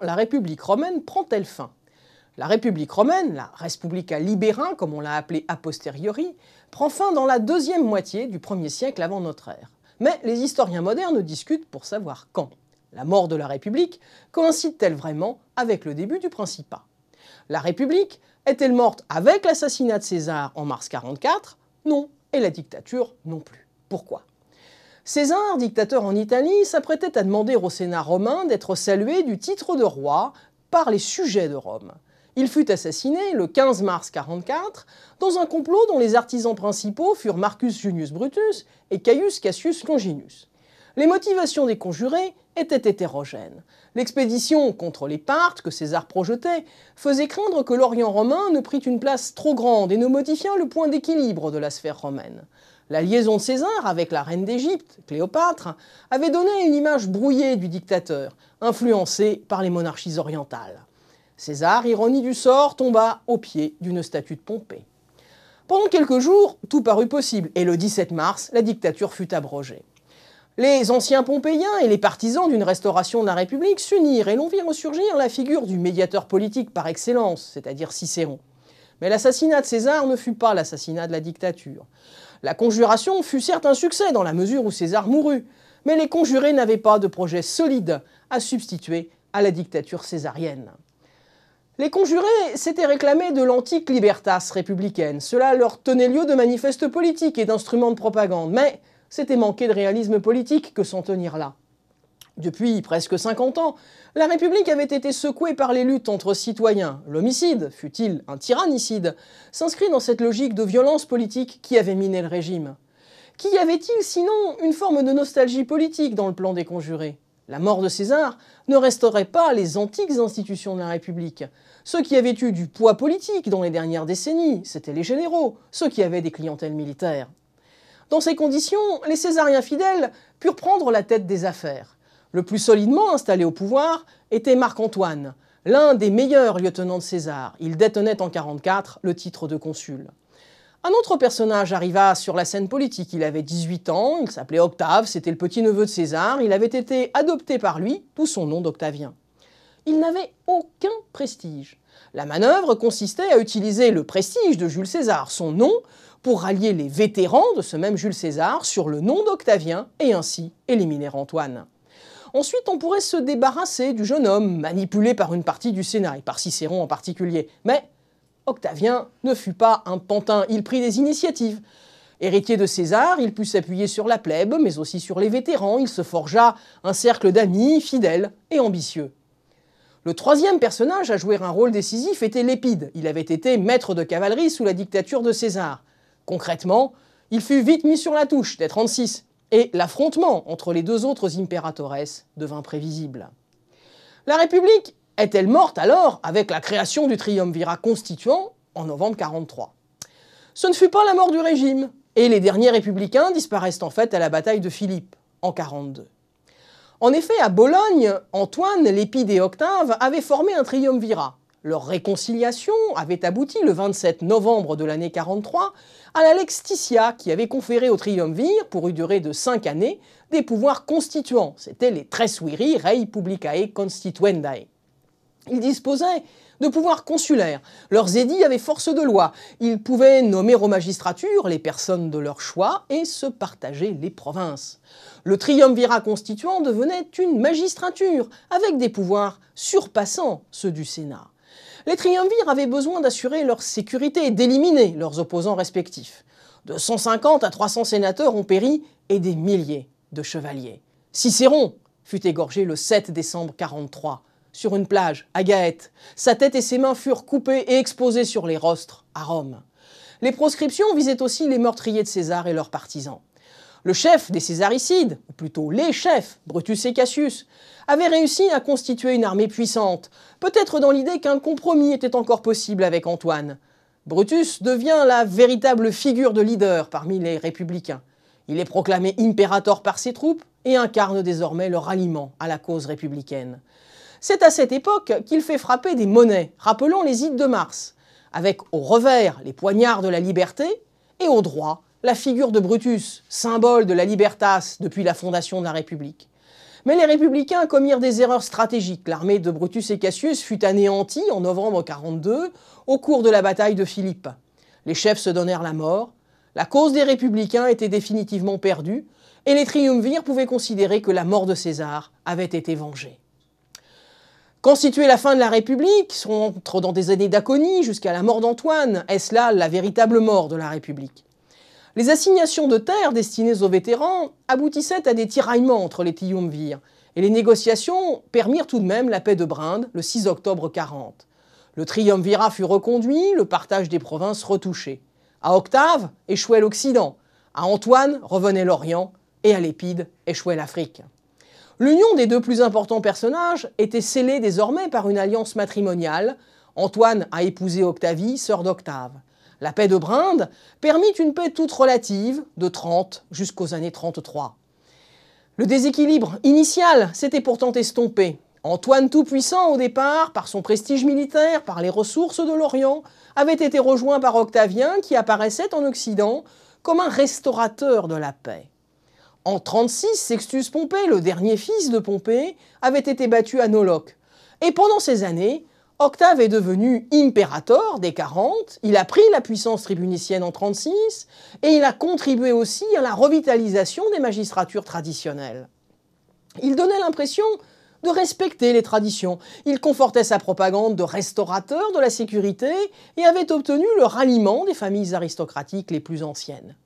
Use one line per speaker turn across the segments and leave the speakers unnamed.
la République romaine prend-elle fin? La République romaine, la Respublica Libera, comme on l'a appelée a posteriori, prend fin dans la deuxième moitié du 1er siècle avant notre ère. Mais les historiens modernes discutent pour savoir quand. La mort de la République coïncide-t-elle vraiment avec le début du Principat? La République est-elle morte avec l'assassinat de César en mars 44 Non. Et la dictature non plus. Pourquoi? César, dictateur en Italie, s'apprêtait à demander au Sénat romain d'être salué du titre de roi par les sujets de Rome. Il fut assassiné le 15 mars 44 dans un complot dont les artisans principaux furent Marcus Junius Brutus et Caius Cassius Longinus. Les motivations des conjurés étaient hétérogènes. L'expédition contre les Parthes que César projetait faisait craindre que l'Orient romain ne prit une place trop grande et ne modifiât le point d'équilibre de la sphère romaine. La liaison de César avec la reine d'Égypte, Cléopâtre, avait donné une image brouillée du dictateur, influencé par les monarchies orientales. César, ironie du sort, tomba au pied d'une statue de Pompée. Pendant quelques jours, tout parut possible, et le 17 mars, la dictature fut abrogée. Les anciens Pompéiens et les partisans d'une restauration de la République s'unirent et l'on vit ressurgir la figure du médiateur politique par excellence, c'est-à-dire Cicéron. Mais l'assassinat de César ne fut pas l'assassinat de la dictature. La conjuration fut certes un succès dans la mesure où César mourut, mais les conjurés n'avaient pas de projet solide à substituer à la dictature césarienne. Les conjurés s'étaient réclamés de l'antique libertas républicaine. Cela leur tenait lieu de manifestes politiques et d'instruments de propagande, mais c'était manquer de réalisme politique que s'en tenir là. Depuis presque 50 ans, la République avait été secouée par les luttes entre citoyens. L'homicide, fut-il un tyrannicide, s'inscrit dans cette logique de violence politique qui avait miné le régime. Qu'y avait-il sinon une forme de nostalgie politique dans le plan des conjurés? La mort de César ne resterait pas les antiques institutions de la République. Ceux qui avaient eu du poids politique dans les dernières décennies, c'étaient les généraux, ceux qui avaient des clientèles militaires. Dans ces conditions, les Césariens fidèles purent prendre la tête des affaires. Le plus solidement installé au pouvoir était Marc-Antoine, l'un des meilleurs lieutenants de César. Il détenait en 44 le titre de consul. Un autre personnage arriva sur la scène politique. Il avait 18 ans, il s'appelait Octave, c'était le petit-neveu de César, il avait été adopté par lui, tout son nom d'Octavien. Il n'avait aucun prestige. La manœuvre consistait à utiliser le prestige de Jules César, son nom, pour rallier les vétérans de ce même Jules César sur le nom d'Octavien et ainsi éliminer Antoine. Ensuite, on pourrait se débarrasser du jeune homme, manipulé par une partie du Sénat, par Cicéron en particulier. Mais Octavien ne fut pas un pantin, il prit des initiatives. Héritier de César, il put s'appuyer sur la plèbe, mais aussi sur les vétérans. Il se forgea un cercle d'amis fidèles et ambitieux. Le troisième personnage à jouer un rôle décisif était Lépide. Il avait été maître de cavalerie sous la dictature de César. Concrètement, il fut vite mis sur la touche dès 36 et l'affrontement entre les deux autres impératores devint prévisible. La République est-elle morte alors avec la création du triumvirat constituant en novembre 43 Ce ne fut pas la mort du régime, et les derniers républicains disparaissent en fait à la bataille de Philippe en 42. En effet, à Bologne, Antoine, Lépide et Octave avaient formé un triumvirat, leur réconciliation avait abouti le 27 novembre de l'année 43 à la Lex Titia qui avait conféré au triumvir, pour une durée de cinq années, des pouvoirs constituants. C'étaient les Tres Viri Rei Publicae Constituendae. Ils disposaient de pouvoirs consulaires. Leurs édits avaient force de loi. Ils pouvaient nommer aux magistratures les personnes de leur choix et se partager les provinces. Le triumvirat constituant devenait une magistrature avec des pouvoirs surpassant ceux du Sénat les triumvirs avaient besoin d'assurer leur sécurité et d'éliminer leurs opposants respectifs. De 150 à 300 sénateurs ont péri et des milliers de chevaliers. Cicéron fut égorgé le 7 décembre 43 sur une plage à Gaète. Sa tête et ses mains furent coupées et exposées sur les rostres à Rome. Les proscriptions visaient aussi les meurtriers de César et leurs partisans. Le chef des Césaricides, ou plutôt les chefs, Brutus et Cassius, avait réussi à constituer une armée puissante, peut-être dans l'idée qu'un compromis était encore possible avec Antoine. Brutus devient la véritable figure de leader parmi les républicains. Il est proclamé impérator par ses troupes et incarne désormais le ralliement à la cause républicaine. C'est à cette époque qu'il fait frapper des monnaies, rappelant les ides de Mars, avec au revers les poignards de la liberté et au droit la figure de Brutus, symbole de la libertas depuis la fondation de la République. Mais les républicains commirent des erreurs stratégiques. L'armée de Brutus et Cassius fut anéantie en novembre 42 au cours de la bataille de Philippe. Les chefs se donnèrent la mort, la cause des républicains était définitivement perdue, et les triumvirs pouvaient considérer que la mort de César avait été vengée. Constituer la fin de la République, on entre dans des années d'aconie jusqu'à la mort d'Antoine, est-ce là la véritable mort de la République? Les assignations de terres destinées aux vétérans aboutissaient à des tiraillements entre les triumvirs, et les négociations permirent tout de même la paix de Brinde le 6 octobre 40. Le triumvirat fut reconduit, le partage des provinces retouché. À Octave échouait l'Occident, à Antoine revenait l'Orient, et à Lépide échouait l'Afrique. L'union des deux plus importants personnages était scellée désormais par une alliance matrimoniale. Antoine a épousé Octavie, sœur d'Octave. La paix de Brinde permit une paix toute relative de 30 jusqu'aux années 33. Le déséquilibre initial s'était pourtant estompé. Antoine Tout-Puissant, au départ, par son prestige militaire, par les ressources de l'Orient, avait été rejoint par Octavien qui apparaissait en Occident comme un restaurateur de la paix. En 36, Sextus Pompée, le dernier fils de Pompée, avait été battu à Noloque. Et pendant ces années, Octave est devenu impérator des 40, il a pris la puissance tribunicienne en 36 et il a contribué aussi à la revitalisation des magistratures traditionnelles. Il donnait l'impression de respecter les traditions. Il confortait sa propagande de restaurateur de la sécurité et avait obtenu le ralliement des familles aristocratiques les plus anciennes.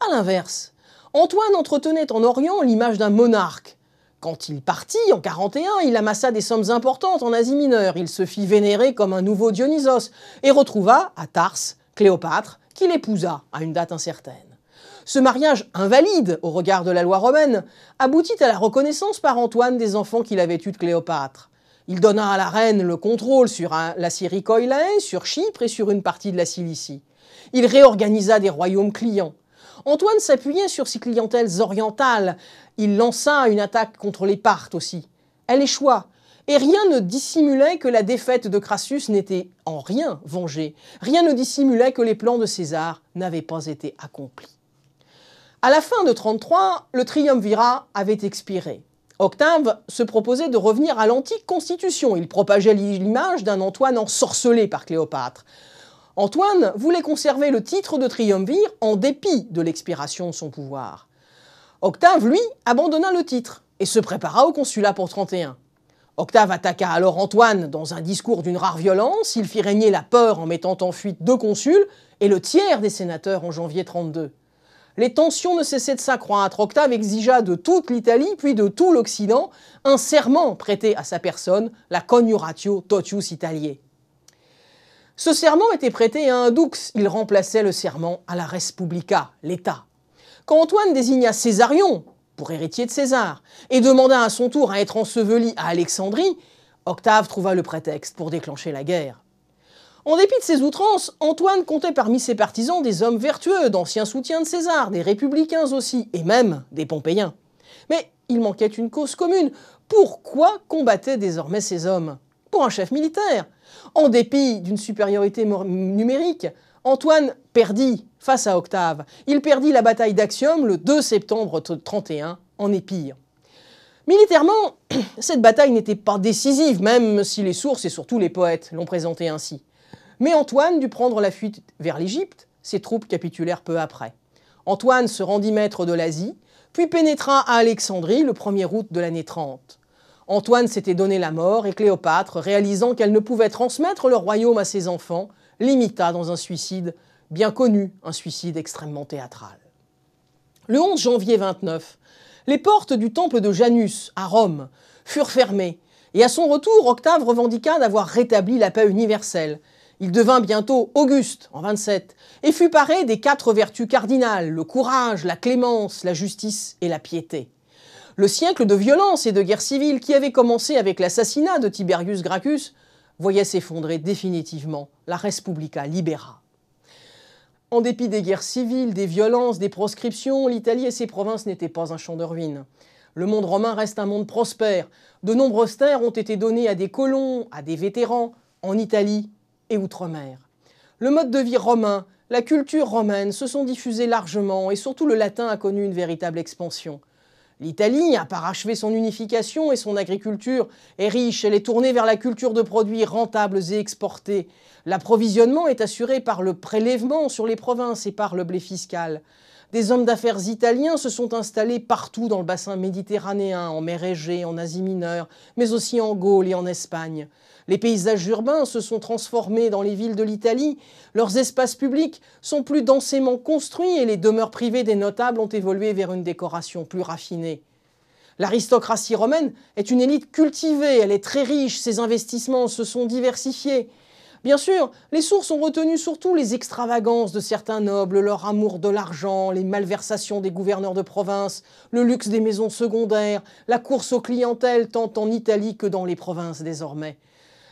A l'inverse, Antoine entretenait en Orient l'image d'un monarque. Quand il partit en 41, il amassa des sommes importantes en Asie mineure. Il se fit vénérer comme un nouveau Dionysos et retrouva à Tars Cléopâtre, qu'il épousa à une date incertaine. Ce mariage invalide au regard de la loi romaine aboutit à la reconnaissance par Antoine des enfants qu'il avait eus de Cléopâtre. Il donna à la reine le contrôle sur la Syrie coïlaine, sur Chypre et sur une partie de la Cilicie. Il réorganisa des royaumes clients. Antoine s'appuyait sur ses clientèles orientales. Il lança une attaque contre les Parthes aussi. Elle échoua. Et rien ne dissimulait que la défaite de Crassus n'était en rien vengée. Rien ne dissimulait que les plans de César n'avaient pas été accomplis. À la fin de 33, le triumvirat avait expiré. Octave se proposait de revenir à l'antique constitution. Il propageait l'image d'un Antoine ensorcelé par Cléopâtre. Antoine voulait conserver le titre de triumvir en dépit de l'expiration de son pouvoir. Octave, lui, abandonna le titre et se prépara au consulat pour 31. Octave attaqua alors Antoine dans un discours d'une rare violence, il fit régner la peur en mettant en fuite deux consuls et le tiers des sénateurs en janvier 32. Les tensions ne cessaient de s'accroître. Octave exigea de toute l'Italie, puis de tout l'Occident, un serment prêté à sa personne, la coniuratio totius italiae. Ce serment était prêté à un dux, il remplaçait le serment à la Respublica, l'État. Quand Antoine désigna Césarion pour héritier de César et demanda à son tour à être enseveli à Alexandrie, Octave trouva le prétexte pour déclencher la guerre. En dépit de ses outrances, Antoine comptait parmi ses partisans des hommes vertueux, d'anciens soutiens de César, des républicains aussi, et même des Pompéiens. Mais il manquait une cause commune. Pourquoi combattaient désormais ces hommes? Un chef militaire, en dépit d'une supériorité numérique, Antoine perdit face à Octave. Il perdit la bataille d'Axiom le 2 septembre 31 en Épire. Militairement, cette bataille n'était pas décisive, même si les sources et surtout les poètes l'ont présentée ainsi. Mais Antoine dut prendre la fuite vers l'Égypte, ses troupes capitulèrent peu après. Antoine se rendit maître de l'Asie, puis pénétra à Alexandrie le 1er août de l'année 30. Antoine s'était donné la mort et Cléopâtre, réalisant qu'elle ne pouvait transmettre le royaume à ses enfants, l'imita dans un suicide bien connu, un suicide extrêmement théâtral. Le 11 janvier 29, les portes du temple de Janus, à Rome, furent fermées, et à son retour, Octave revendiqua d'avoir rétabli la paix universelle. Il devint bientôt Auguste, en 27, et fut paré des quatre vertus cardinales, le courage, la clémence, la justice et la piété. Le siècle de violence et de guerre civile qui avait commencé avec l'assassinat de Tiberius Gracchus voyait s'effondrer définitivement la Respublica Libera. En dépit des guerres civiles, des violences, des proscriptions, l'Italie et ses provinces n'étaient pas un champ de ruines. Le monde romain reste un monde prospère. De nombreuses terres ont été données à des colons, à des vétérans, en Italie et outre-mer. Le mode de vie romain, la culture romaine se sont diffusés largement et surtout le latin a connu une véritable expansion. L'Italie a parachevé son unification et son agriculture est riche, elle est tournée vers la culture de produits rentables et exportés. L'approvisionnement est assuré par le prélèvement sur les provinces et par le blé fiscal. Des hommes d'affaires italiens se sont installés partout dans le bassin méditerranéen, en mer Égée, en Asie mineure, mais aussi en Gaule et en Espagne. Les paysages urbains se sont transformés dans les villes de l'Italie, leurs espaces publics sont plus densément construits et les demeures privées des notables ont évolué vers une décoration plus raffinée. L'aristocratie romaine est une élite cultivée, elle est très riche, ses investissements se sont diversifiés. Bien sûr, les sources ont retenu surtout les extravagances de certains nobles, leur amour de l'argent, les malversations des gouverneurs de province, le luxe des maisons secondaires, la course aux clientèles tant en Italie que dans les provinces désormais.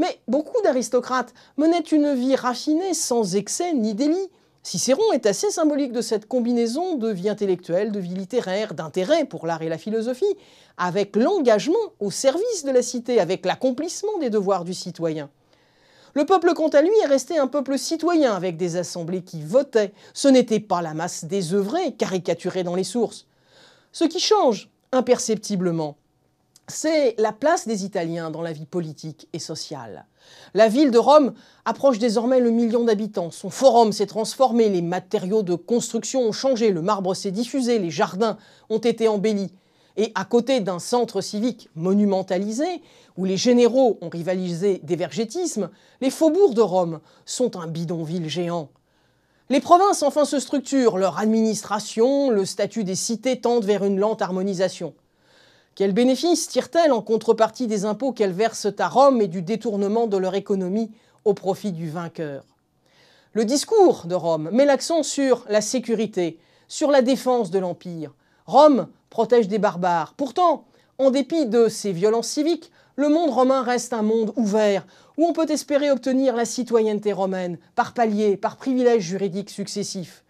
Mais beaucoup d'aristocrates menaient une vie raffinée sans excès ni délit. Cicéron est assez symbolique de cette combinaison de vie intellectuelle, de vie littéraire, d'intérêt pour l'art et la philosophie, avec l'engagement au service de la cité, avec l'accomplissement des devoirs du citoyen. Le peuple, quant à lui, est resté un peuple citoyen avec des assemblées qui votaient. Ce n'était pas la masse désœuvrée, caricaturée dans les sources. Ce qui change imperceptiblement, c'est la place des Italiens dans la vie politique et sociale. La ville de Rome approche désormais le million d'habitants. Son forum s'est transformé, les matériaux de construction ont changé, le marbre s'est diffusé, les jardins ont été embellis. Et à côté d'un centre civique monumentalisé, où les généraux ont rivalisé d'évergétisme, les faubourgs de Rome sont un bidonville géant. Les provinces enfin se structurent, leur administration, le statut des cités tendent vers une lente harmonisation. Quels bénéfices tirent-elles en contrepartie des impôts qu'elles versent à Rome et du détournement de leur économie au profit du vainqueur? Le discours de Rome met l'accent sur la sécurité, sur la défense de l'Empire. Rome protège des barbares. Pourtant, en dépit de ces violences civiques, le monde romain reste un monde ouvert, où on peut espérer obtenir la citoyenneté romaine, par paliers, par privilèges juridiques successifs.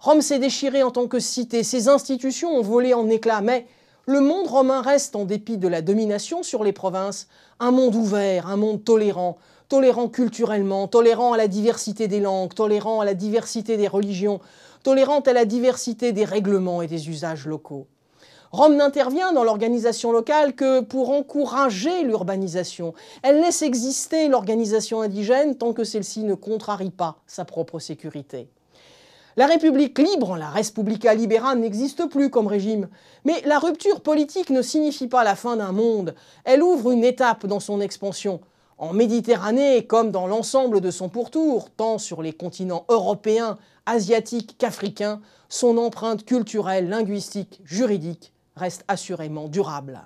Rome s'est déchirée en tant que cité, ses institutions ont volé en éclats, mais le monde romain reste, en dépit de la domination sur les provinces, un monde ouvert, un monde tolérant, tolérant culturellement, tolérant à la diversité des langues, tolérant à la diversité des religions, tolérant à la diversité des règlements et des usages locaux. Rome n'intervient dans l'organisation locale que pour encourager l'urbanisation. Elle laisse exister l'organisation indigène tant que celle-ci ne contrarie pas sa propre sécurité. La République libre, la Respublica Libera, n'existe plus comme régime. Mais la rupture politique ne signifie pas la fin d'un monde. Elle ouvre une étape dans son expansion. En Méditerranée, comme dans l'ensemble de son pourtour, tant sur les continents européens, asiatiques qu'africains, son empreinte culturelle, linguistique, juridique reste assurément durable.